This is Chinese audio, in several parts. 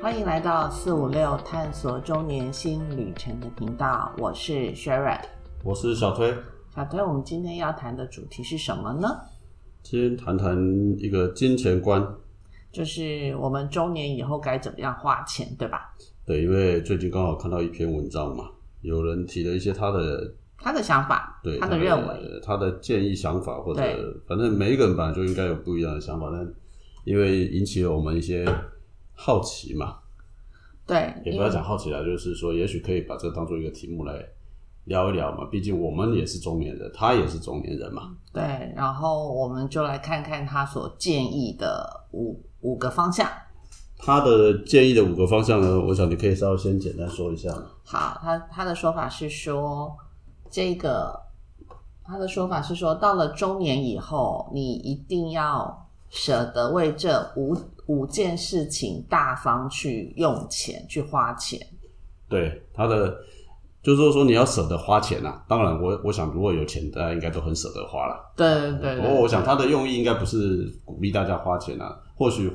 欢迎来到四五六探索中年新旅程的频道，我是 Sharon，我是小推。小推，我们今天要谈的主题是什么呢？今天谈谈一个金钱观，就是我们中年以后该怎么样花钱，对吧？对，因为最近刚好看到一篇文章嘛，有人提了一些他的他的想法，对他的认为，他的建议想法，或者反正每一个人本来就应该有不一样的想法，但因为引起了我们一些好奇嘛，对，也不要讲好奇了，就是说也许可以把这当做一个题目来聊一聊嘛，毕竟我们也是中年人，他也是中年人嘛，对，然后我们就来看看他所建议的五五个方向。他的建议的五个方向呢，我想你可以稍微先简单说一下嘛。好，他他的说法是说，这个他的说法是说，到了中年以后，你一定要舍得为这五五件事情大方去用钱，去花钱。对他的，就是说你要舍得花钱啊。当然我，我想如果有钱，大家应该都很舍得花了。对对对不过，我想他的用意应该不是鼓励大家花钱啊，或许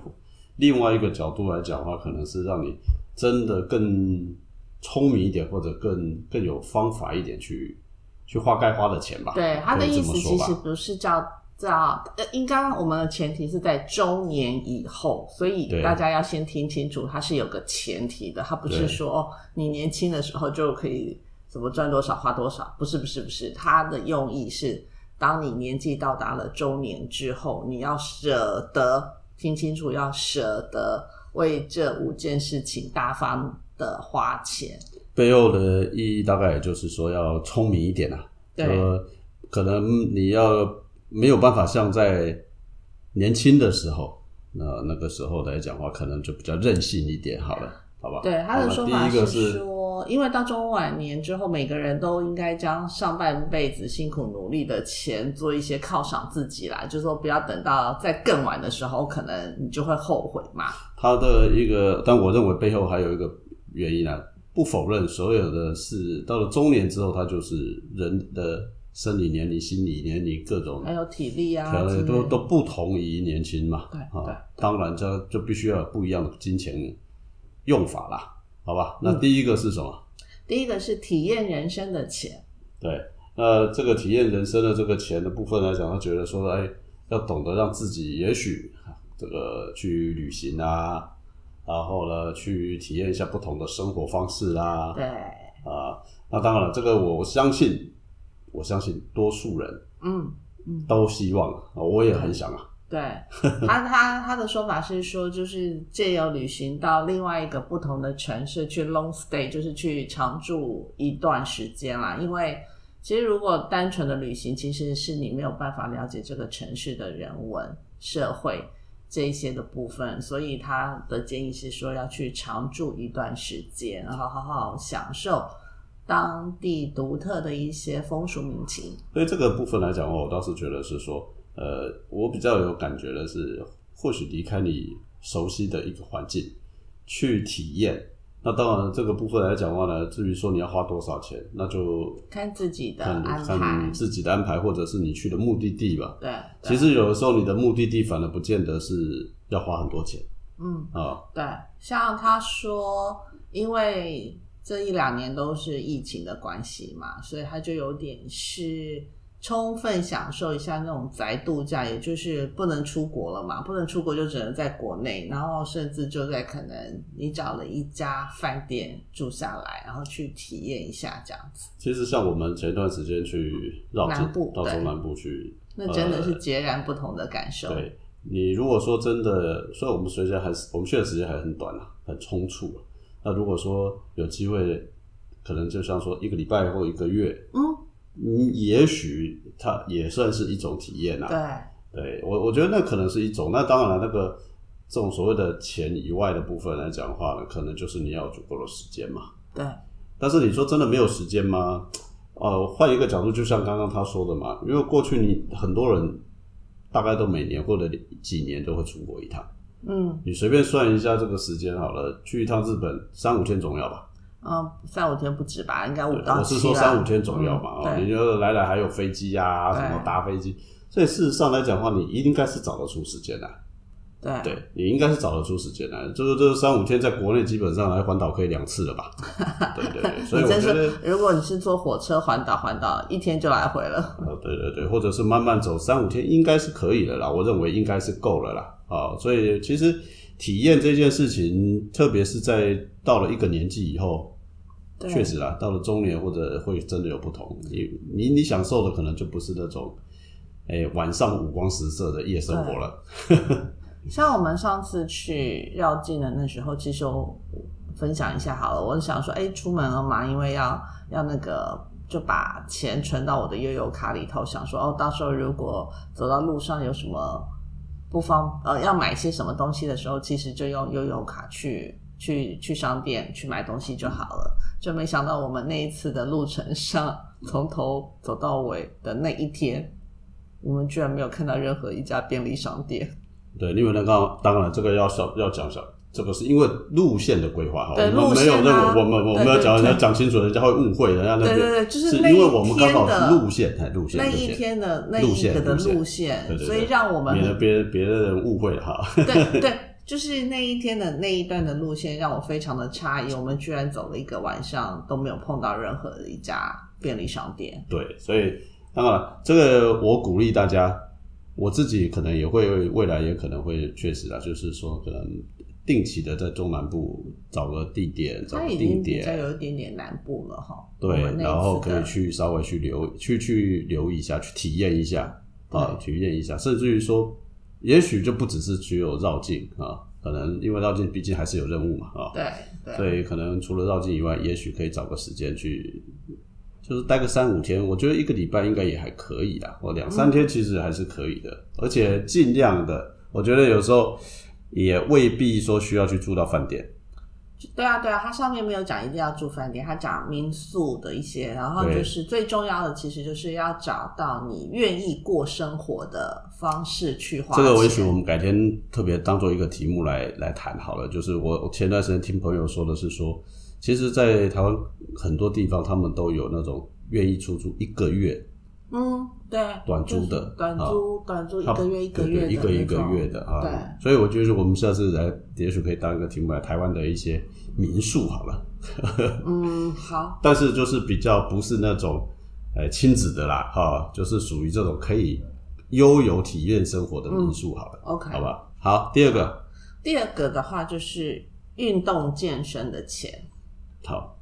另外一个角度来讲的话，可能是让你真的更聪明一点，或者更更有方法一点去去花该花的钱吧。对他的意思其实不是叫叫，呃，应该我们的前提是在周年以后，所以大家要先听清楚，它是有个前提的，它不是对。说哦，你年轻的时候就可以怎么赚多少花多少，不是不是不是，它的用意是，当你年纪到达了周年之后，你要舍得听清楚，要舍得为这五件事情大方的花钱，背后的意义大概也就是说要聪明一点啊，对。呃，可能你要没有办法像在年轻的时候，那那个时候来讲的话，可能就比较任性一点好了，好吧？对他的好说法是说，因为到中晚年之后，每个人都应该将上半辈子辛苦努力的钱做一些犒赏自己啦，就是说不要等到在更晚的时候，可能你就会后悔嘛。他的一个，但我认为背后还有一个原因啊，不否认所有的事到了中年之后，他就是人的生理年龄、心理年龄各种还有体力啊都都不同于年轻嘛。对对啊，当然这就必须要有不一样的金钱用法啦，好吧？嗯那第一个是什么？第一个是体验人生的钱，对，那这个体验人生的这个钱的部分来讲，他觉得说，哎，要懂得让自己也许这个去旅行啊，然后呢，去体验一下不同的生活方式啊，对，啊，那当然了，这个我相信，我相信多数人嗯嗯。都希望，啊我也很想啊，对他，他他的说法是说，就是借由旅行到另外一个不同的城市去 long stay，就是去常住一段时间啦。因为其实如果单纯的旅行，其实是你没有办法了解这个城市的人文、社会这一些的部分，所以他的建议是说要去常住一段时间，然后好好享受当地独特的一些风俗民情。所以这个部分来讲的话，我倒是觉得是说，呃，我比较有感觉的是，或许离开你熟悉的一个环境去体验。那当然，这个部分来讲的话呢，至于说你要花多少钱，那就看自己的安排看，自己的安排，或者是你去的目的地吧。对，对其实有的时候你的目的地反而不见得是要花很多钱嗯。啊。对，像他说，因为这一两年都是疫情的关系嘛，所以他就有点是充分享受一下那种宅度假，也就是不能出国了嘛，不能出国就只能在国内，然后甚至就在可能你找了一家饭店住下来，然后去体验一下这样子，其实像我们前一段时间去绕南部到中南部去，那真的是截然不同的感受。对你如果说真的，虽然我们时间还是我们去的时间还很短啊，很匆促啊。那如果说有机会，可能就像说一个礼拜或一个月，嗯，你，也许它也算是一种体验啊。对，对我，我觉得那可能是一种。那当然了，那个这种所谓的钱以外的部分来讲的话呢，可能就是你要有足够的时间嘛。对，但是你说真的没有时间吗？呃，换一个角度，就像刚刚他说的嘛，因为过去你很多人大概都每年或者几年都会出国一趟。嗯你随便算一下这个时间好了，去一趟日本三五天总要吧？嗯，三五天不止吧，应该五到我七啦。是说三五天总要嘛，哦，嗯你就来来还有飞机啊，什么搭飞机，所以事实上来讲的话，你应该是找得出时间的。对对你应该是找得出时间来。就是这三五天，在国内基本上来环岛可以两次了吧？对对对，所以我觉得是，如果你是坐火车环岛，环岛一天就来回了。呃，对对对，或者是慢慢走三五天，应该是可以的啦。我认为应该是够了啦。啊，所以其实体验这件事情，特别是在到了一个年纪以后，对确实啦，到了中年或者会真的有不同。你你你享受的可能就不是那种，哎、晚上五光十色的夜生活了。像我们上次去绕境的那时候，其实我分享一下好了。我想说，哎，出门了嘛，因为要要那个就把钱存到我的悠游卡里头，想说哦，到时候如果走到路上有什么不方呃要买些什么东西的时候，其实就用悠游卡去去去商店去买东西就好了。就没想到我们那一次的路程上，从头走到尾的那一天，我们居然没有看到任何一家便利商店。对，因为那个当然这个要小要讲小，这个是因为路线的规划哈，对我们没有路线啊认为我们我们要讲对要讲清楚，人家会误会，人家那边对对对就是因为我们刚好路线哎路线那一天的那一个的路线所以让我们免得别别的人误会哈。对 对，就是那一天的那一段的路线让我非常的诧异，我们居然走了一个晚上都没有碰到任何的一家便利商店。对，所以当然这个我鼓励大家，我自己可能也会未来也可能会确实啊，就是说可能定期的在中南部找个地点，找个定它已经比较点。有一点点南部了哈。对然后可以去稍微去留去去留意一下，去体验一下啊，体验一下，甚至于说，也许就不只是只有绕境啊，可能因为绕境毕竟还是有任务嘛啊，对对所以可能除了绕境以外，也许可以找个时间去，就是待个三五天，我觉得一个礼拜应该也还可以啦，或两三天其实还是可以的，而且尽量的，我觉得有时候也未必说需要去住到饭店，对啊对啊，它上面没有讲一定要住饭店，它讲民宿的一些，然后就是最重要的，其实就是要找到你愿意过生活的方式去花这个也钱许我们改天特别当做一个题目来来谈好了。就是我我前段时间听朋友说的是说，其实，在台湾很多地方他们都有那种愿意出租一个月，嗯，对，短租的短租、短租一个月一个月对一个一个月的啊。对，所以我觉得我们下次来，也许可以当一个题目来台湾的一些民宿好了。嗯，好，但是就是比较不是那种呃亲子的啦，哈、就是属于这种可以悠游体验生活的民宿好了，OK 好吧？好，第二个，第二个的话就是运动健身的钱，好，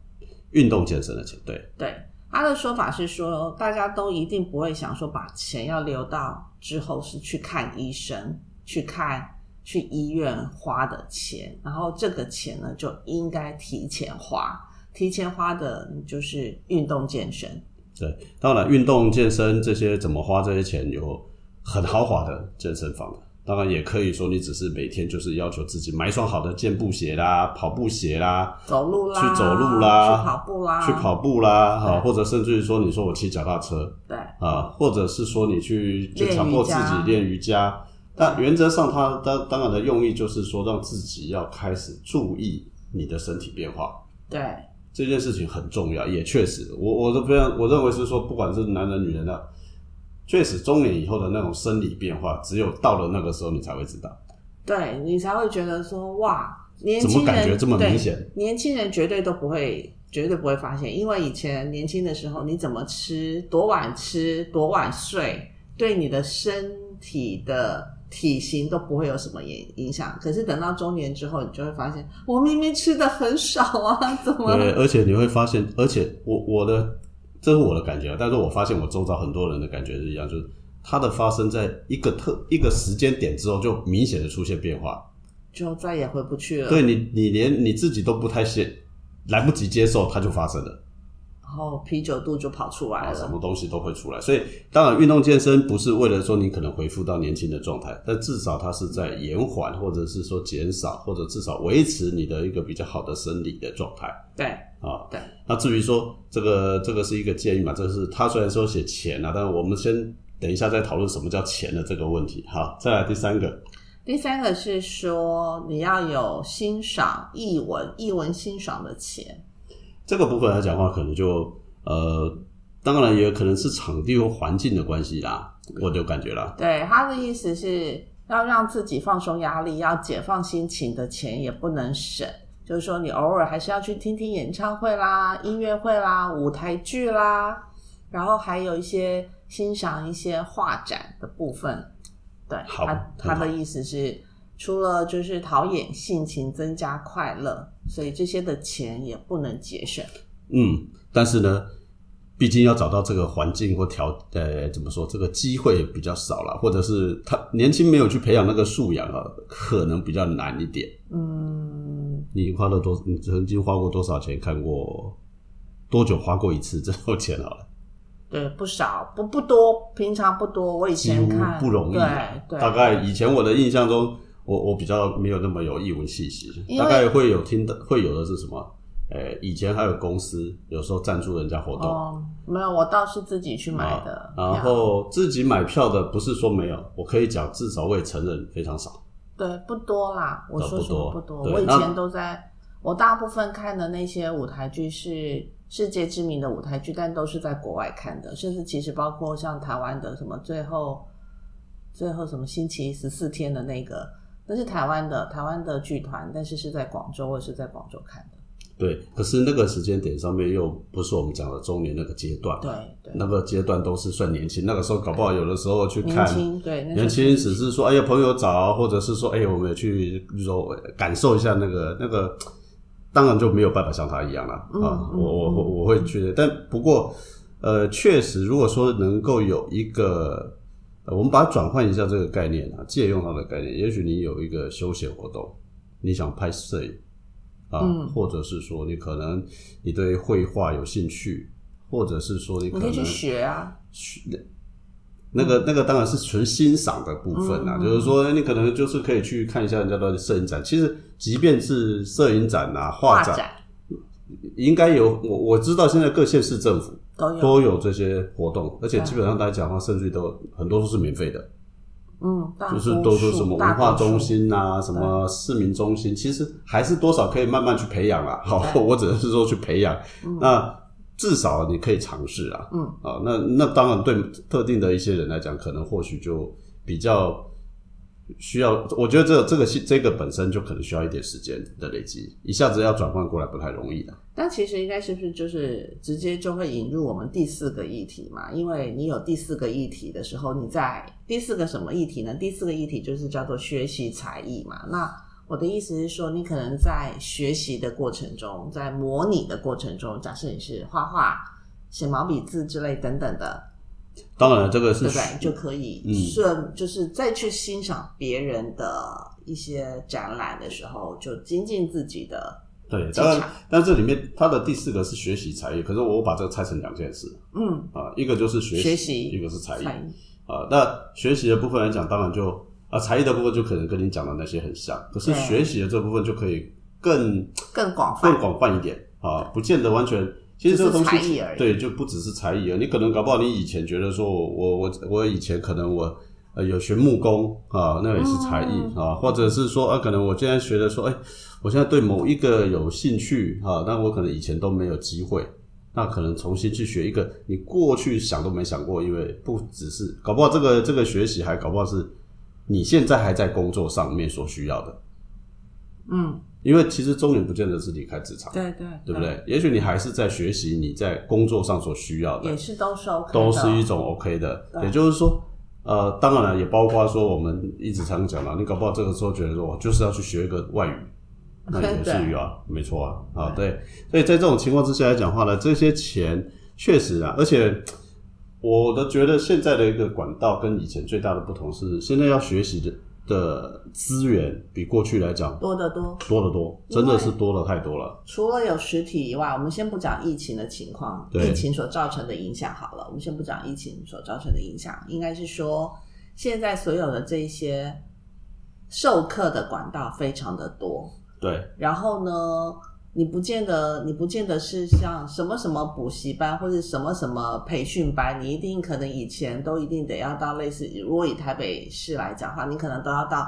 运动健身的钱，对，对。他的说法是说，大家都一定不会想说把钱要留到之后是去看医生、去看去医院花的钱，然后这个钱呢就应该提前花，提前花的就是运动健身。对，当然运动健身这些怎么花这些钱，有很豪华的健身房的。当然也可以说，你只是每天就是要求自己买一双好的健步鞋啦、跑步鞋啦，走路啦，去走路啦去跑步啦，去跑步啦，哈，对或者甚至于说，你说我骑脚踏车对。啊，或者是说你去就练强迫自己练瑜伽。但原则上，它当当然的用意就是说，让自己要开始注意你的身体变化。对。这件事情很重要，也确实，我我都非常我认为是说，不管是男人女人的，确实中年以后的那种生理变化，只有到了那个时候你才会知道。对，你才会觉得说哇，年怎轻人么感觉这么对明显年轻人绝对都不会，绝对不会发现，因为以前年轻的时候，你怎么吃，多晚吃，多晚睡，对你的身体的体型都不会有什么影影响。可是等到中年之后，你就会发现，我明明吃的很少啊，怎么？对，而且你会发现，而且我我的这是我的感觉啊，但是我发现我周遭很多人的感觉是一样，就是它的发生在一个特一个时间点之后，就明显的出现变化。就再也回不去了。对你，你连你自己都不太现来不及接受，它就发生了。然后啤酒肚就跑出来了，什。么东西都会出来。所以，当然，运动健身不是为了说你可能恢复到年轻的状态，但至少它是在延缓，或者是说减少，或者至少维持你的一个比较好的生理的状态对啊。对，那至于说这个这个是一个建议嘛，这是他虽然说写钱啊，但是我们先等一下再讨论什么叫钱的这个问题。好，再来第三个，第三个是说你要有欣赏译文、译文欣赏的钱。这个部分来讲的话，可能就呃，当然也可能是场地或环境的关系啦，我就感觉啦。对，他的意思是，要让自己放松压力，要解放心情的钱也不能省。就是说，你偶尔还是要去听听演唱会啦、音乐会啦、舞台剧啦，然后还有一些欣赏一些画展的部分。对，他他的意思是，除了就是陶冶性情、增加快乐，所以这些的钱也不能节省。嗯，但是呢，毕竟要找到这个环境或条，呃，怎么说，这个机会比较少了，或者是他年轻没有去培养那个素养啊，可能比较难一点。嗯，你花了多？你曾经花过多少钱看过？多久花过一次这种钱好了？对，不少，不不多，平常不多。我以前看不容易啊。对对，大概以前我的印象中，我我比较没有那么有译文气息，大概会有听的，会有的是什么？呃，以前还有公司有时候赞助人家活动，哦，没有，我倒是自己去买的。啊然后自己买票的不是说没有，我可以讲至少我也承认非常少。对，不多啦。我说实话多不多。我以前都在，我大部分看的那些舞台剧是世界知名的舞台剧，但都是在国外看的，甚至其实包括像台湾的什么最后最后什么星期十四天的那个，那是台湾的台湾的剧团，但是是在广州，我是在广州看的。对，可是那个时间点上面又不是我们讲的中年那个阶段，对对，那个阶段都是算年轻，那个时候搞不好有的时候去看。年轻对年轻只是说，哎呀，朋友找，或者是说，哎，我们也去，比如说感受一下那个那个，当然就没有办法像他一样了、嗯啊。嗯我我我我会觉得，但不过，呃，确实，如果说能够有一个，呃我们把它转换一下这个概念啊，借用它的概念，也许你有一个休闲活动，你想拍摄影啊，嗯。或者是说你可能你对绘画有兴趣，或者是说你可能你可以去学啊，那个那个当然是纯欣赏的部分啦，嗯。就是说你可能就是可以去看一下人家的摄影展。其实即便是摄影展啊、画展，展。应该有我我知道现在各县市政府都有，都有这些活动，而且基本上大家讲的话，甚至都很多都是免费的，嗯，就是多都说什么文化中心啊、什么市民中心，其实还是多少可以慢慢去培养啦。好，我只能是说去培养，那至少你可以尝试啊。嗯，啊，那那当然对特定的一些人来讲，可能或许就比较需要，我觉得这这个是这个本身就可能需要一点时间的累积，一下子要转换过来不太容易的。但其实应该是不是就是直接就会引入我们第四个议题嘛？因为你有第四个议题的时候，你在第四个什么议题呢？第四个议题就是叫做学习才艺嘛。那我的意思是说，你可能在学习的过程中，在模拟的过程中，假设你是画画、写毛笔字之类等等的，当然，这个是对不对？就可以嗯顺，就是再去欣赏别人的一些展览的时候，就精进自己的对，技当然，但这里面它的第四个是学习才艺，可是我把这个拆成两件事嗯啊，一个就是学学习一个是才艺。才艺。啊，那学习的部分来讲，当然就啊才艺的部分就可能跟你讲的那些很像，可是学习的这部分就可以更更广泛更广泛一点啊，不见得完全。其实这个东西对，就不只是才艺啊。你可能搞不好，你以前觉得说我我我我以前可能我呃有学木工啊，那也是才艺、嗯啊，或者是说啊，可能我现在学的说，哎，我现在对某一个有兴趣啊，那我可能以前都没有机会。那可能重新去学一个你过去想都没想过，因为不只是搞不好这个这个学习还搞不好是你现在还在工作上面所需要的，嗯，因为其实中年不见得是离开职场，对对，对不对？也许你还是在学习你在工作上所需要的也，是都是 OK，都是一种 OK 的。也就是说，呃，当然了，也包括说我们一直常讲了，你搞不好这个时候觉得说，我就是要去学一个外语，那也是语啊，没错啊，啊，对。所以在这种情况之下来讲话呢，这些钱确实啊，而且我的觉得现在的一个管道跟以前最大的不同是，现在要学习的的资源比过去来讲多得多。多得多，真的是多了太多了。除了有实体以外，我们先不讲疫情的情况，疫情所造成的影响好了，我们先不讲疫情所造成的影响，应该是说现在所有的这些授课的管道非常的多，对，然后呢，你不见得，你不见得是像什么什么补习班或者什么什么培训班，你一定可能以前都一定得要到类似，如果以台北市来讲的话，你可能都要到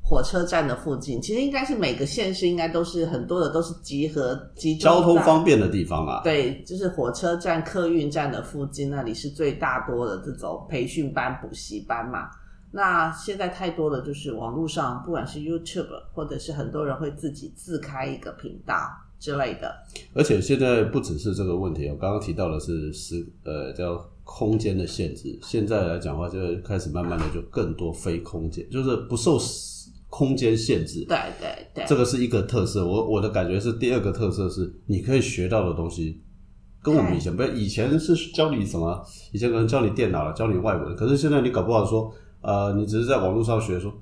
火车站的附近。其实应该是每个县市应该都是很多的都是集合集中交通方便的地方啊，对，就是火车站、客运站的附近那里是最大多的这种培训班、补习班嘛。那现在太多的就是网络上，不管是 YouTube 或者是很多人会自己自开一个频道之类的。而且现在不只是这个问题，我刚刚提到的是是呃叫空间的限制，现在来讲的话，就开始慢慢的就更多非空间，就是不受空间限制。对对对，这个是一个特色。我我的感觉是第二个特色是，你可以学到的东西。跟我们以前不，以前是教你什么？以前可能教你电脑了，教你外文。可是现在你搞不好说，呃，你只是在网络上学，说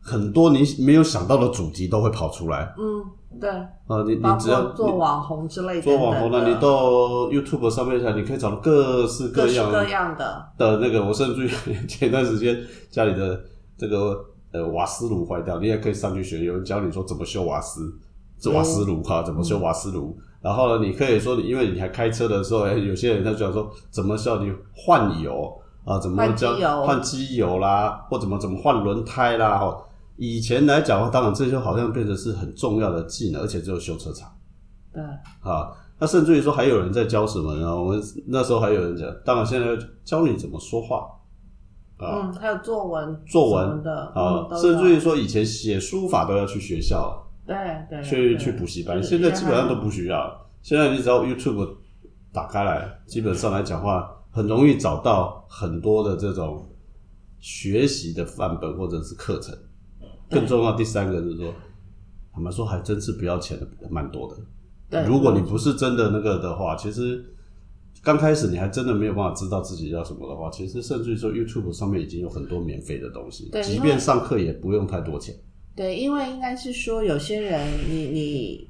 很多你没有想到的主题都会跑出来。嗯，对。啊，你你只要做网红之类的，做网红的，你到 YouTube 上面去，你可以找到各式各样各样的的那个。我甚至于前段时间家里的这个呃瓦斯炉坏掉，你也可以上去学，有人教你说怎么修瓦斯，这瓦斯炉哈，怎么修瓦斯炉。然后呢，你可以说你，因为你还开车的时候，哎，有些人他讲说怎么叫你换油啊，怎么叫换机油啦，或怎么怎么换轮胎啦。哈，以前来讲的话，当然这些好像变得是很重要的技能，而且只有修车厂。对。啊，那甚至于说还有人在教什么呢？我们那时候还有人讲，当然现在教你怎么说话。嗯，还有作文。作文的啊，甚至于说以前写书法都要去学校。对对，去去补习班，现在基本上都不需要。现在你只要 YouTube 打开来，基本上来讲话，很容易找到很多的这种学习的范本或者是课程。更重要，第三个就是说，他们说还真是不要钱的，蛮多的。对，如果你不是真的那个的话，其实刚开始你还真的没有办法知道自己要什么的话，其实甚至于说 YouTube 上面已经有很多免费的东西，即便上课也不用太多钱。对，因为应该是说，有些人你你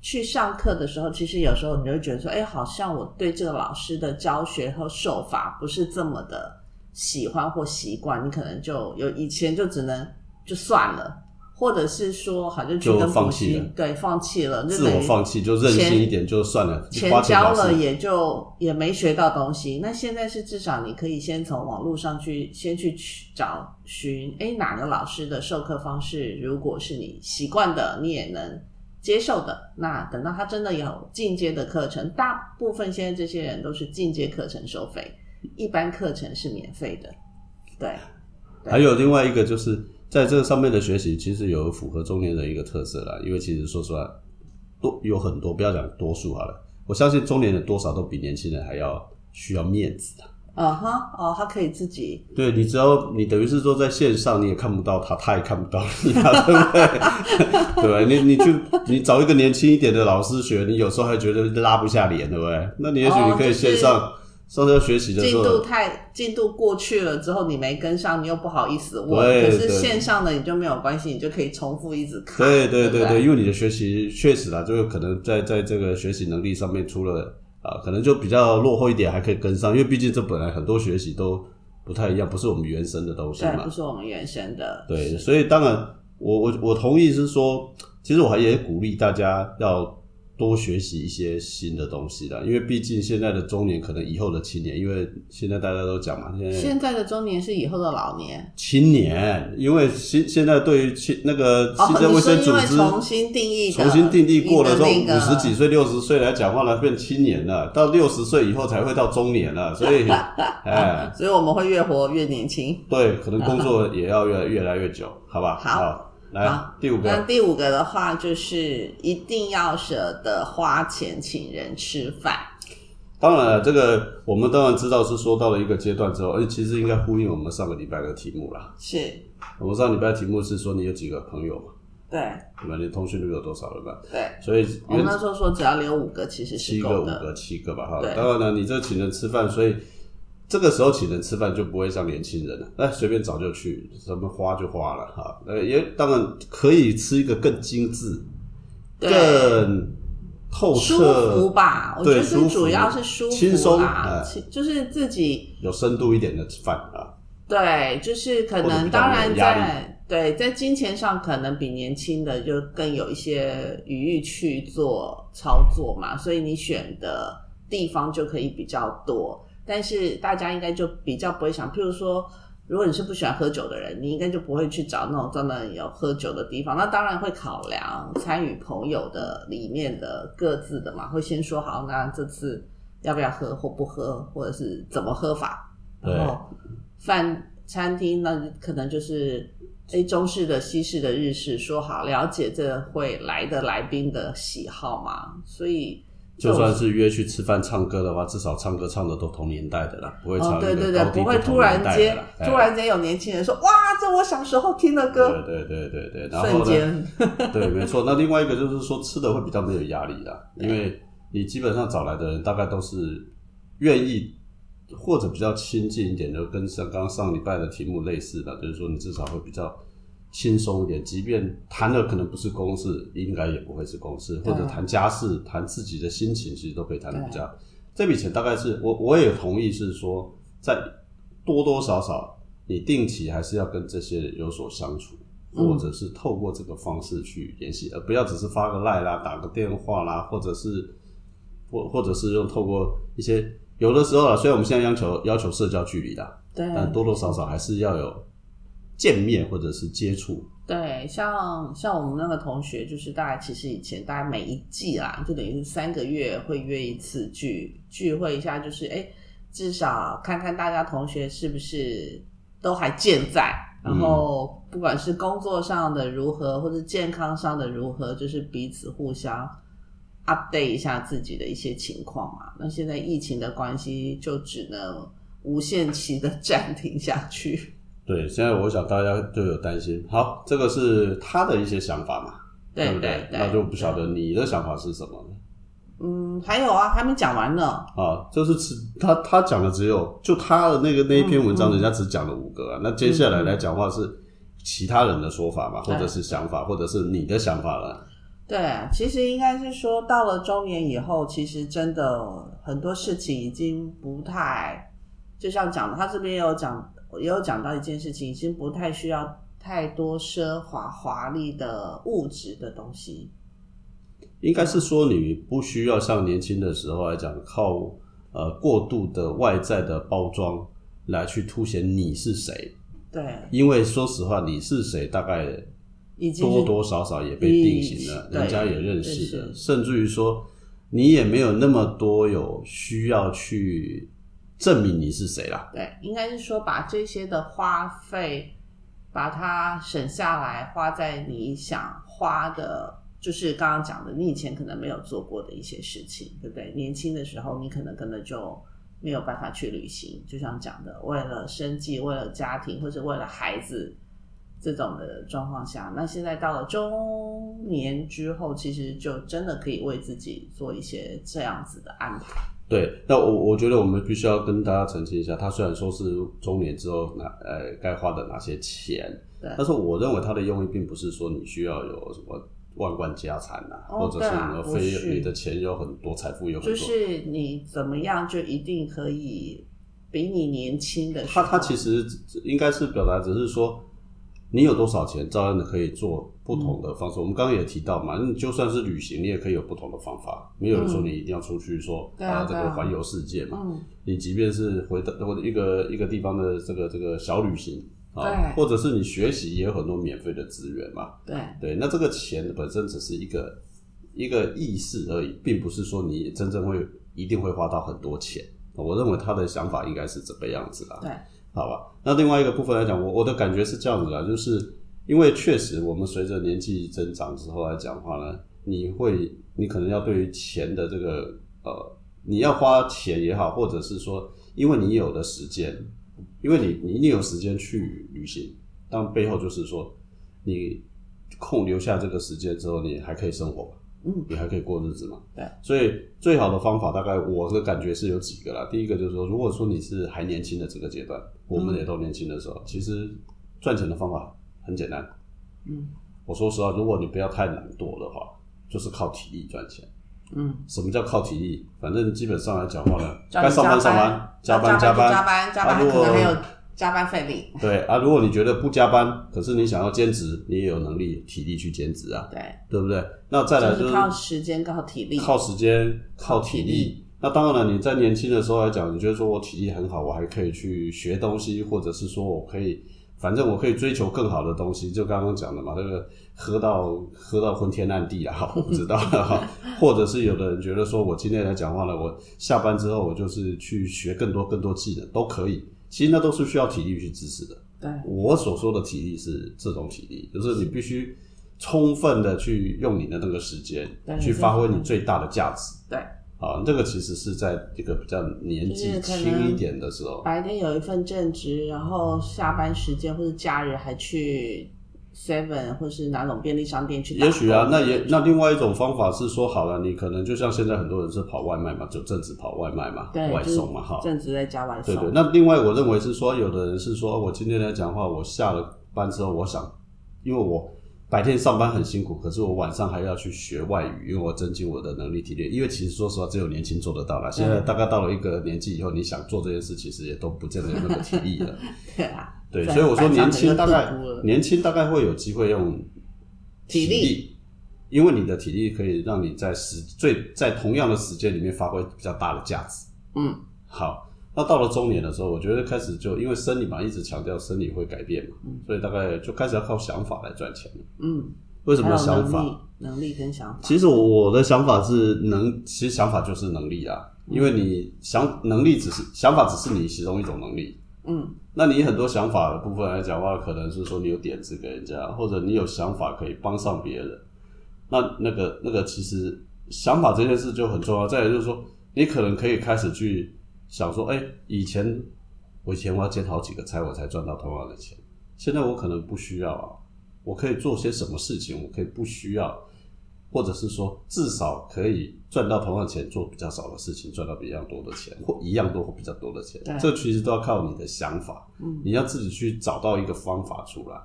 去上课的时候，其实有时候你会觉得说，哎，好像我对这个老师的教学和手法不是这么的喜欢或习惯，你可能就有以前就只能就算了。或者是说，好像就放弃了，对，放弃了，自我放弃，就任性一点就算了，钱交了也就也没学到东西。那现在是至少你可以先从网络上去先去找寻，哎，哪个老师的授课方式，如果是你习惯的，你也能接受的。那等到他真的有进阶的课程，大部分现在这些人都是进阶课程收费，一般课程是免费的。对，还有另外一个就是。在这个上面的学习，其实有符合中年人一个特色啦。因为其实说实话，多有很多，不要讲多数好了。我相信中年人多少都比年轻人还要需要面子的。啊哈，哦，他可以自己。对你，只要你等于是说在线上，你也看不到他，他也看不到你，对不对？对你，你去你找一个年轻一点的老师学，你有时候还觉得拉不下脸，对不对？那你也许你可以线上。上次要学习的时候，进度太进度过去了之后，你没跟上，你又不好意思问。可是线上的你就没有关系，你就可以重复一直看。对对对对，因为你的学习确实啊，就是可能在在这个学习能力上面出了啊，可能就比较落后一点，还可以跟上。因为毕竟这本来很多学习都不太一样，不是我们原生的东西嘛，不是我们原生的。对，所以当然，我我我同意是说，其实我还也鼓励大家要。多学习一些新的东西的，因为毕竟现在的中年可能以后的青年，因为现在大家都讲嘛，现在现在的中年是以后的老年青年，因为现现在对于青那个新生卫生组织重新定义，重新定义过了之后，五十几岁、六十岁来讲话呢，变青年了，到六十岁以后才会到中年了，所以 哎，所以我们会越活越年轻，对，可能工作也要越越来越久，好吧？好。来，第五个。那第五个的话，就是一定要舍得花钱请人吃饭。当然了，这个我们当然知道是说到了一个阶段之后，而且其实应该呼应我们上个礼拜的题目啦。是。我们上礼拜题目是说你有几个朋友嘛？对。对吧？你通讯录有多少了吧？对。所以我们那时候说只要留五个，其实是七个、五个、七个吧？哈。当然了，你这请人吃饭，所以。这个时候请人吃饭就不会像年轻人了，那随便找就去，什么花就花了哈。那，也当然可以吃一个更精致、更透彻、舒服吧。我觉得主要是舒服、轻松啊，就是自己有深度一点的饭啊。对，就是可能当然在对在金钱上可能比年轻的就更有一些余裕去做操作嘛，所以你选的地方就可以比较多。但是大家应该就比较不会想，譬如说，如果你是不喜欢喝酒的人，你应该就不会去找那种专门有喝酒的地方。那当然会考量参与朋友的里面的各自的嘛，会先说好，那这次要不要喝或不喝，或者是怎么喝法。然后饭餐厅那可能就是诶中式的、西式的、日式，说好了解这会来的来宾的喜好嘛，所以就算是约去吃饭唱歌的话，至少唱歌唱的都同年代的啦，不会哦唱对对对，不会同突然间突然间有年轻人说哇，这我小时候听的歌，对对对对对，然后呢？对，没错。那另外一个就是说，吃的会比较没有压力啦，因为你基本上找来的人大概都是愿意或者比较亲近一点的，跟像刚刚上礼拜的题目类似的，就是说你至少会比较轻松一点。即便谈的可能不是公事，应该也不会是公事，或者谈家事、谈自己的心情，其实都可以谈的比较。这笔钱大概是我我也同意是说，在多多少少你定期还是要跟这些人有所相处。或者是透过这个方式去联系，而不要只是发个赖啦、打个电话啦，或者是或或者是用透过一些有的时候啊，虽然我们现在要求要求社交距离啦，对但多多少少还是要有见面或者是接触。对，像像我们那个同学，就是大概其实以前大概每一季啦，就等于是三个月会约一次聚聚会一下，就是哎，至少看看大家同学是不是都还健在，然后不管是工作上的如何，或者健康上的如何，就是彼此互相 update 一下自己的一些情况嘛。那现在疫情的关系，就只能无限期的 暂停下去。对，现在我想大家就有担心。好，这个是他的一些想法嘛，对不对对，那就不晓得你的想法是什么呢？嗯，还有啊，还没讲完呢。啊，就是只他他讲的只有就他的那个那一篇文章，人家只讲了五个啊。那接下来来讲话是其他人的说法嘛，或者是想法，或者是你的想法了。对，其实应该是说，到了中年以后，其实真的很多事情已经不太，就像讲的，他这边也有讲，也有讲到一件事情，已经不太需要太多奢华华丽的物质的东西。应该是说你不需要像年轻的时候来讲，靠呃过度的外在的包装来去凸显你是谁。对，因为说实话，你是谁大概多多少少也被定型了，人家也认识对了，甚至于说你也没有那么多有需要去证明你是谁啦。对，应该是说把这些的花费，把它省下来，花在你想花的，就是刚刚讲的，你以前可能没有做过的一些事情，对不对？年轻的时候，你可能根本就没有办法去旅行，就像讲的，为了生计，为了家庭，或者为了孩子这种的状况下，那现在到了中年之后，其实就真的可以为自己做一些这样子的安排。对，那我我觉得我们必须要跟大家澄清一下，他虽然说是中年之后哪呃该花的哪些钱，对但是我认为他的用意并不是说你需要有什么万贯家产啊、哦或者是对啊什么非你的钱有很多，财富有很多，就是你怎么样就一定可以比你年轻的他他其实应该是表达只是说，你有多少钱，照样的可以做不同的方式。我们刚刚也提到嘛，你就算是旅行，你也可以有不同的方法。没有人说你一定要出去说、对啊这个环游世界嘛。嗯，你即便是回到或者一个一个地方的这个这个小旅行啊，或者是你学习，也有很多免费的资源嘛。对对，那这个钱本身只是一个一个意识而已，并不是说你真正会一定会花到很多钱。我认为他的想法应该是这个样子啦。对，好吧。那另外一个部分来讲，我我的感觉是这样子啦，就是因为确实我们随着年纪增长之后来讲的话呢，你会你可能要对于钱的这个呃，你要花钱也好，或者是说因为你有的时间，因为你你一定有时间去旅行，但背后就是说你空留下这个时间之后，你还可以生活嘛。嗯，你还可以过日子嘛？对，所以最好的方法，大概我的感觉是有几个啦。第一个就是说，如果说你是还年轻的这个阶段，我们也都年轻的时候，其实赚钱的方法很简单。嗯，我说实话，如果你不要太懒惰的话，就是靠体力赚钱。嗯，什么叫靠体力？反正基本上来讲话呢，该上班上班，加班加加班加班加班，可能还有加班费力。对啊，如果你觉得不加班，可是你想要兼职，你也有能力体力去兼职啊，对，对不对？那再来就是靠时间，靠体力。靠时间、靠体力。那当然了，你在年轻的时候来讲，你觉得说我体力很好，我还可以去学东西，或者是说我可以，反正我可以追求更好的东西。就刚刚讲的嘛，这个喝到喝到昏天暗地啊，我不知道哈。或者是有的人觉得说我今天来讲话了，我下班之后我就是去学更多更多技能都可以。其实那都是需要体力去支持的。对，我所说的体力是这种体力，就是你必须充分的去用你的那个时间对去发挥你最大的价值。对，啊，这个其实是在一个比较年纪轻一点的时候，白天有一份正职，然后下班时间或者假日还去 Seven 或是哪种便利商店去。也许啊，那也那另外一种方法是说，好了，你可能就像现在很多人是跑外卖嘛，就正职跑外卖嘛，外送嘛，哈，正职在家外送。对对。那另外我认为是说，有的人是说我今天来讲话，我下了班之后，我想，因为我白天上班很辛苦，可是我晚上还要去学外语，因为我增进我的能力体力。因为其实说实话，只有年轻做得到了。现在大概到了一个年纪以后，你想做这件事，其实也都不见得有那么体力了。对啊，对，所以我说年轻大概年轻大概会有机会用体力力，因为你的体力可以让你在时最在同样的时间里面发挥比较大的价值。嗯，好，那到了中年的时候，我觉得开始就因为生理嘛，一直强调生理会改变嘛，所以大概就开始要靠想法来赚钱了。嗯，为什么想法？能力、能力跟想法。其实我我的想法是能，其实想法就是能力啊，因为你想能力只是想法，只是你其中一种能力。嗯，那你很多想法的部分来讲的话，可能是说你有点子给人家，或者你有想法可以帮上别人。那那个那个其实想法这件事就很重要。再来就是说，你可能可以开始去想说，哎、以前我以前我要兼好几个差，我才赚到同样的钱，现在我可能不需要啊，我可以做些什么事情，我可以不需要，或者是说至少可以赚到同样的钱，做比较少的事情，赚到比一样多的钱，或一样多或比较多的钱对。这其实都要靠你的想法，嗯，你要自己去找到一个方法出来。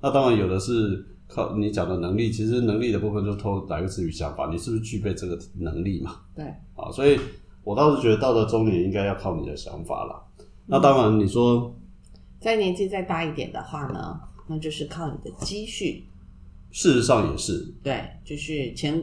那当然有的是靠你讲的能力，其实能力的部分就透来自于想法，你是不是具备这个能力嘛？对，啊，所以我倒是觉得到了中年应该要靠你的想法啦。那当然，你说在年纪再大一点的话呢，那就是靠你的积蓄。事实上也是，对，就是钱，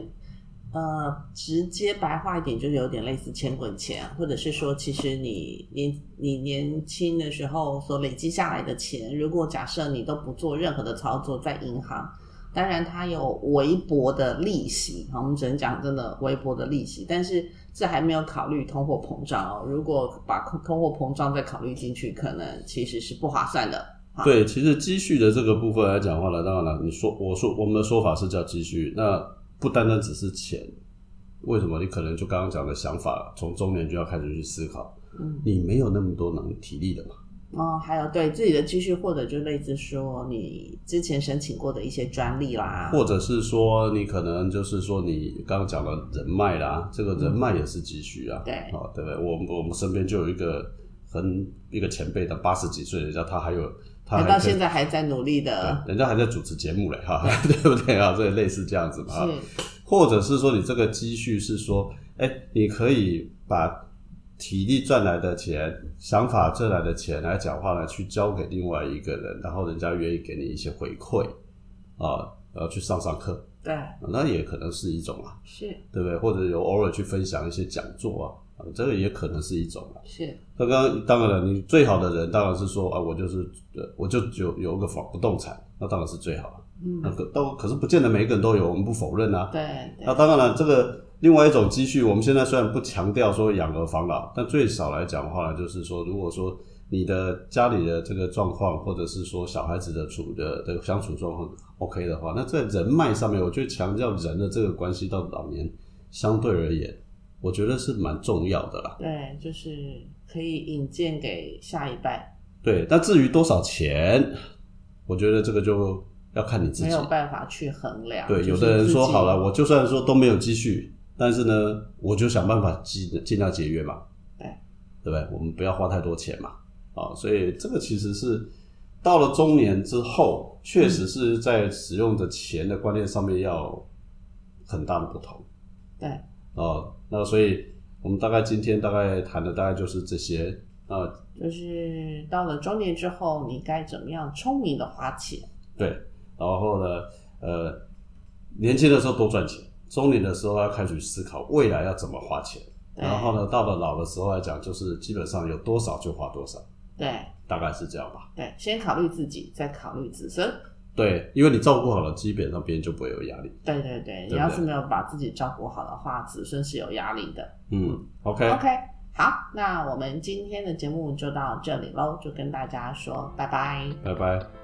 呃，直接白话一点，就是有点类似钱滚钱，或者是说，其实你年你年轻的时候所累积下来的钱，如果假设你都不做任何的操作，在银行，当然它有微薄的利息，好，我们只能讲真的微薄的利息，但是这还没有考虑通货膨胀哦。如果把通货膨胀再考虑进去，可能其实是不划算的。对，其实积蓄的这个部分来讲话呢，当然了，你说我说我们的说法是叫积蓄，那不单单只是钱，为什么？你可能就刚刚讲的想法，从中年就要开始去思考，嗯，你没有那么多能体力的嘛，哦，还有对自己的积蓄，或者就类似说你之前申请过的一些专利啦，或者是说你可能就是说你刚刚讲的人脉啦，这个人脉也是积蓄啊，对。哦，对不对？我们我们身边就有一个很一个前辈的八十几岁，人家他还有他还到现在还在努力的，人家还在主持节目嘞，哈，对不对？啊？所以类似这样子嘛，或者是说你这个积蓄是说，哎，你可以把体力赚来的钱、想法赚来的钱来讲话呢，去交给另外一个人，然后人家愿意给你一些回馈啊，然后去上上课，对，那也可能是一种啊，是对不对？或者有偶尔去分享一些讲座啊，啊，这个也可能是一种啊。是，那刚刚当然了，你最好的人当然是说啊，我就是呃，我就有有个房不动产，那当然是最好了。嗯那，可都可是不见得每一个人都有，我们不否认啊。对对那当然了，这个另外一种积蓄，我们现在虽然不强调说养儿防老，但最少来讲的话呢，就是说，如果说你的家里的这个状况，或者是说小孩子的处的的相处状况 OK 的话，那在人脉上面，我觉得强调人的这个关系到老年，相对而言，我觉得是蛮重要的啦。对，就是可以引荐给下一代，对，那至于多少钱，我觉得这个就要看你自己没有。办法去衡量。对，有的人说好了，我就算说都没有积蓄，但是呢，我就想办法尽尽量节约嘛，对。对不对？我们不要花太多钱嘛，啊，所以这个其实是到了中年之后，确实是在使用的钱的观念上面要很大的不同。对，啊。那所以我们大概今天大概谈的大概就是这些。啊，就是到了中年之后，你该怎么样聪明的花钱？对，然后呢，呃，年轻的时候多赚钱，中年的时候要开始思考未来要怎么花钱。然后呢，到了老的时候来讲，就是基本上有多少就花多少，对大概是这样吧。对，先考虑自己，再考虑子孙。对，因为你照顾好了，基本上别人就不会有压力。对对对，你对要是没有把自己照顾好的话，子孙是有压力的。嗯，OK，OK，好，那我们今天的节目就到这里喽，就跟大家说拜拜。拜拜。